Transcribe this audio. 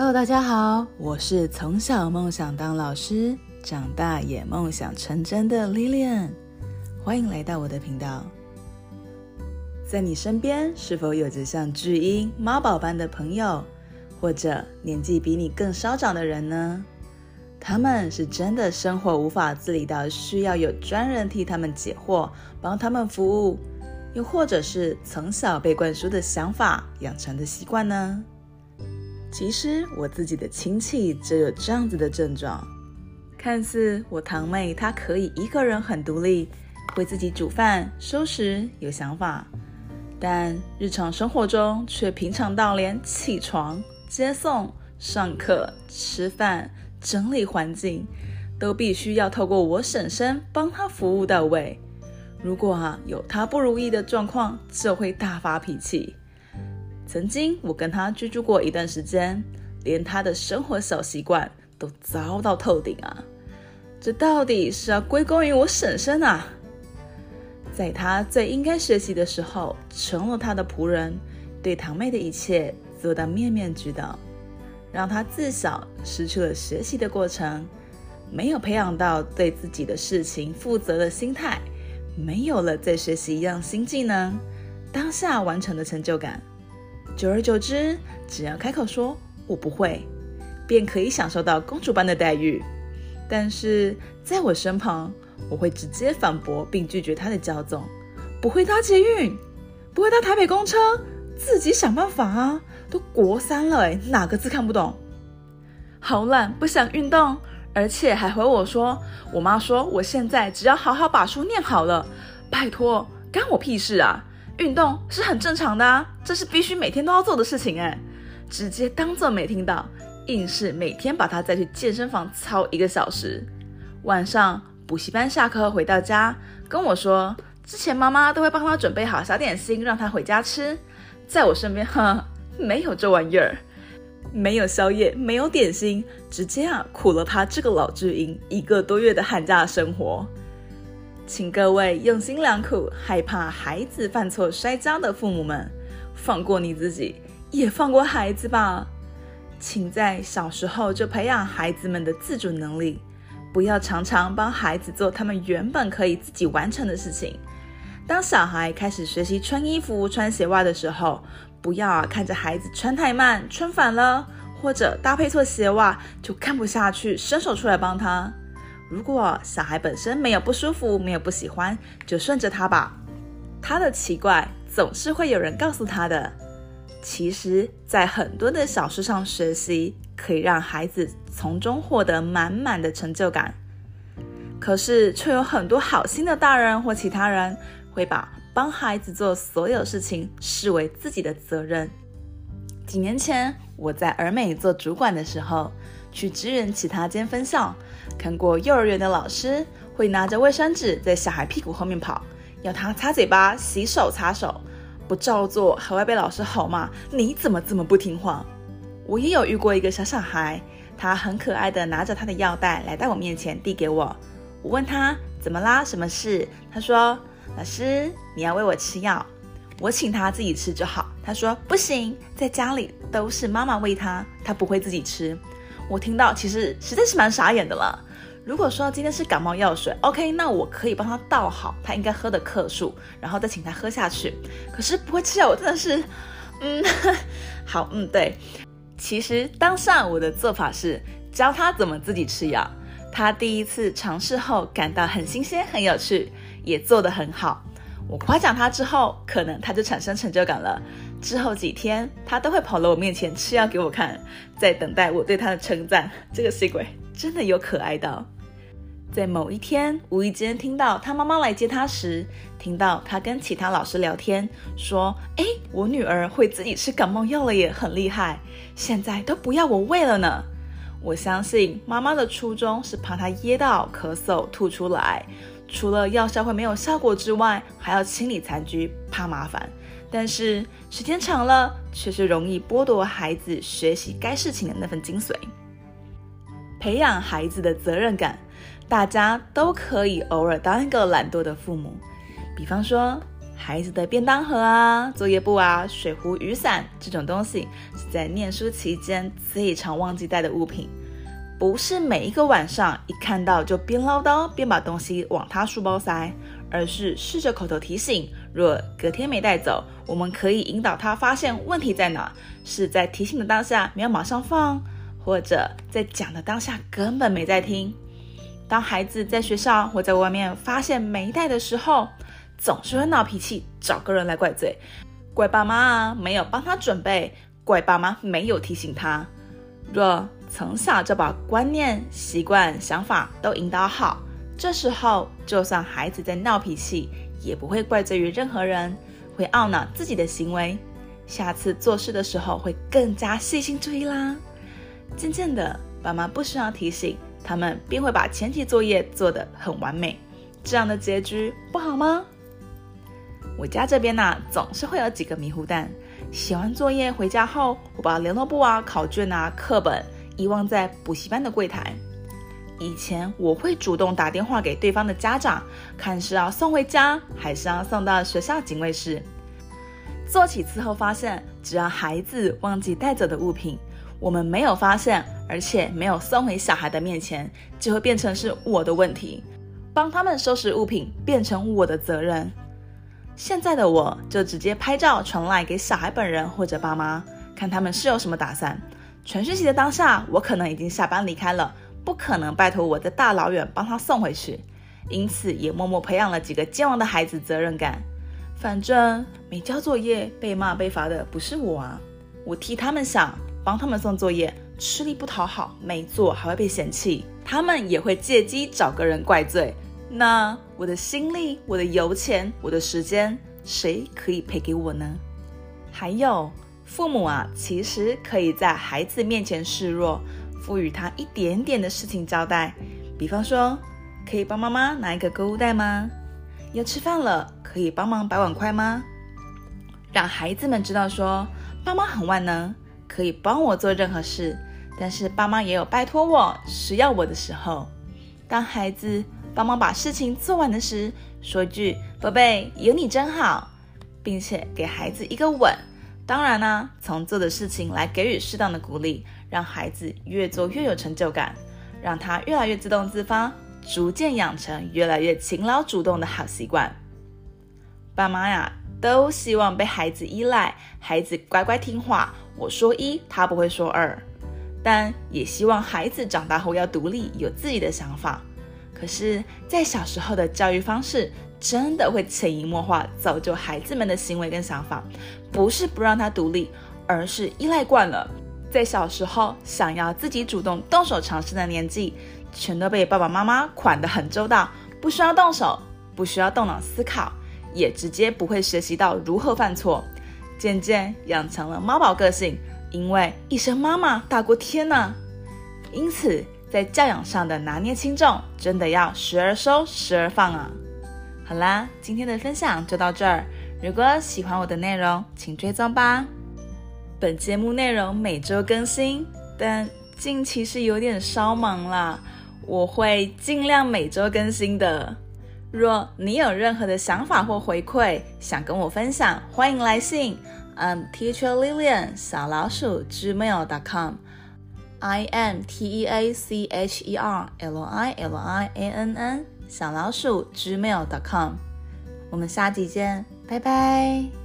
Hello，大家好，我是从小梦想当老师，长大也梦想成真的 Lilian，欢迎来到我的频道。在你身边是否有着像巨婴、妈宝般的朋友，或者年纪比你更稍长的人呢？他们是真的生活无法自理到需要有专人替他们解惑、帮他们服务，又或者是从小被灌输的想法养成的习惯呢？其实我自己的亲戚就有这样子的症状，看似我堂妹她可以一个人很独立，会自己煮饭、收拾，有想法，但日常生活中却平常到连起床、接送、上课、吃饭。整理环境都必须要透过我婶婶帮她服务到位。如果啊有她不如意的状况，就会大发脾气。曾经我跟她居住过一段时间，连她的生活小习惯都糟到透顶啊！这到底是要归功于我婶婶啊？在她最应该学习的时候，成了她的仆人，对堂妹的一切做到面面俱到。让他自小失去了学习的过程，没有培养到对自己的事情负责的心态，没有了再学习一样新技能，当下完成的成就感。久而久之，只要开口说“我不会”，便可以享受到公主般的待遇。但是在我身旁，我会直接反驳并拒绝他的骄纵：“不会搭捷运，不会搭台北公车，自己想办法啊。”都国三了诶，哪个字看不懂？好懒，不想运动，而且还回我说：“我妈说我现在只要好好把书念好了，拜托，干我屁事啊！运动是很正常的啊，这是必须每天都要做的事情诶。”直接当做没听到，硬是每天把他带去健身房操一个小时。晚上补习班下课回到家，跟我说之前妈妈都会帮他准备好小点心让他回家吃，在我身边，哈。没有这玩意儿，没有宵夜，没有点心，直接啊苦了他这个老巨婴一个多月的寒假生活。请各位用心良苦、害怕孩子犯错摔跤的父母们，放过你自己，也放过孩子吧。请在小时候就培养孩子们的自主能力，不要常常帮孩子做他们原本可以自己完成的事情。当小孩开始学习穿衣服、穿鞋袜的时候，不要啊，看着孩子穿太慢、穿反了，或者搭配错鞋袜就看不下去，伸手出来帮他。如果小孩本身没有不舒服、没有不喜欢，就顺着他吧。他的奇怪总是会有人告诉他的。其实，在很多的小事上学习，可以让孩子从中获得满满的成就感。可是，却有很多好心的大人或其他人会把帮孩子做所有事情视为自己的责任。几年前，我在儿美做主管的时候，去支援其他间分校，看过幼儿园的老师会拿着卫生纸在小孩屁股后面跑，要他擦嘴巴、洗手、擦手，不照做还会被老师吼骂：“你怎么这么不听话？”我也有遇过一个小小孩，他很可爱的拿着他的药袋来到我面前递给我，我问他怎么啦？什么事？他说。老师，你要喂我吃药，我请他自己吃就好。他说不行，在家里都是妈妈喂他，他不会自己吃。我听到其实实在是蛮傻眼的了。如果说今天是感冒药水，OK，那我可以帮他倒好他应该喝的克数，然后再请他喝下去。可是不会吃药，我真的是，嗯，好，嗯，对。其实当下我的做法是教他怎么自己吃药。他第一次尝试后感到很新鲜，很有趣。也做得很好，我夸奖他之后，可能他就产生成就感了。之后几天，他都会跑到我面前吃药给我看，在等待我对他的称赞。这个细鬼真的有可爱到。在某一天，无意间听到他妈妈来接他时，听到他跟其他老师聊天，说：“诶，我女儿会自己吃感冒药了也很厉害，现在都不要我喂了呢。”我相信妈妈的初衷是怕他噎到、咳嗽、吐出来。除了药效会没有效果之外，还要清理残局，怕麻烦。但是时间长了，却是容易剥夺孩子学习该事情的那份精髓。培养孩子的责任感，大家都可以偶尔当一个懒惰的父母。比方说，孩子的便当盒啊、作业簿啊、水壶、雨伞这种东西，是在念书期间最常忘记带的物品。不是每一个晚上一看到就边唠叨边把东西往他书包塞，而是试着口头提醒。若隔天没带走，我们可以引导他发现问题在哪，是在提醒的当下没有马上放，或者在讲的当下根本没在听。当孩子在学校或在外面发现没带的时候，总是会闹脾气，找个人来怪罪，怪爸妈啊，没有帮他准备，怪爸妈没有提醒他。若从小就把观念、习惯、想法都引导好，这时候就算孩子在闹脾气，也不会怪罪于任何人，会懊恼自己的行为。下次做事的时候会更加细心注意啦。渐渐的，爸妈不需要提醒，他们便会把前期作业做得很完美。这样的结局不好吗？我家这边呢、总是会有几个迷糊蛋，写完作业回家后，我把联络簿啊、考卷啊、课本。遗忘在补习班的柜台。以前我会主动打电话给对方的家长，看是要送回家，还是要送到学校警卫室。做几次后发现，只要孩子忘记带走的物品，我们没有发现，而且没有送回小孩的面前，就会变成是我的问题。帮他们收拾物品变成我的责任。现在的我就直接拍照传来给小孩本人或者爸妈，看他们是有什么打算。传讯息的当下，我可能已经下班离开了，不可能拜托我的大老远帮他送回去，因此也默默培养了几个健忘的孩子责任感。反正没交作业被骂被罚的不是我啊，我替他们想，帮他们送作业，吃力不讨好，没做还会被嫌弃，他们也会借机找个人怪罪。那我的心力、我的油钱、我的时间，谁可以赔给我呢？还有。父母啊，其实可以在孩子面前示弱，赋予他一点点的事情交代。比方说，可以帮妈妈拿一个购物袋吗？要吃饭了，可以帮忙摆碗筷吗？让孩子们知道说，爸妈很万能，可以帮我做任何事。但是爸妈也有拜托我需要我的时候。当孩子帮忙把事情做完的时，说句“宝贝，有你真好”，并且给孩子一个吻。当然呢、从做的事情来给予适当的鼓励，让孩子越做越有成就感，让他越来越自动自发，逐渐养成越来越勤劳主动的好习惯。爸妈呀，都希望被孩子依赖，孩子乖乖听话，我说一，他不会说二，但也希望孩子长大后要独立，有自己的想法。可是，在小时候的教育方式，真的会潜移默化造就孩子们的行为跟想法，不是不让他独立，而是依赖惯了。在小时候想要自己主动动手尝试的年纪，全都被爸爸妈妈管得很周到，不需要动手，不需要动脑思考，也直接不会学习到如何犯错，渐渐养成了妈宝个性，因为一声妈妈大过天呐。因此，在教养上的拿捏轻重，真的要时而收，时而放啊。好啦，今天的分享就到这儿。如果喜欢我的内容，请追踪吧。本节目内容每周更新，但近期是有点稍忙啦。我会尽量每周更新的。若你有任何的想法或回馈，想跟我分享，欢迎来信。I'm Teacher Lilian 小老鼠 gmail.com。I am T E A C H E R L I L I A N N。小老鼠 gmail.com，我们下集见，拜拜。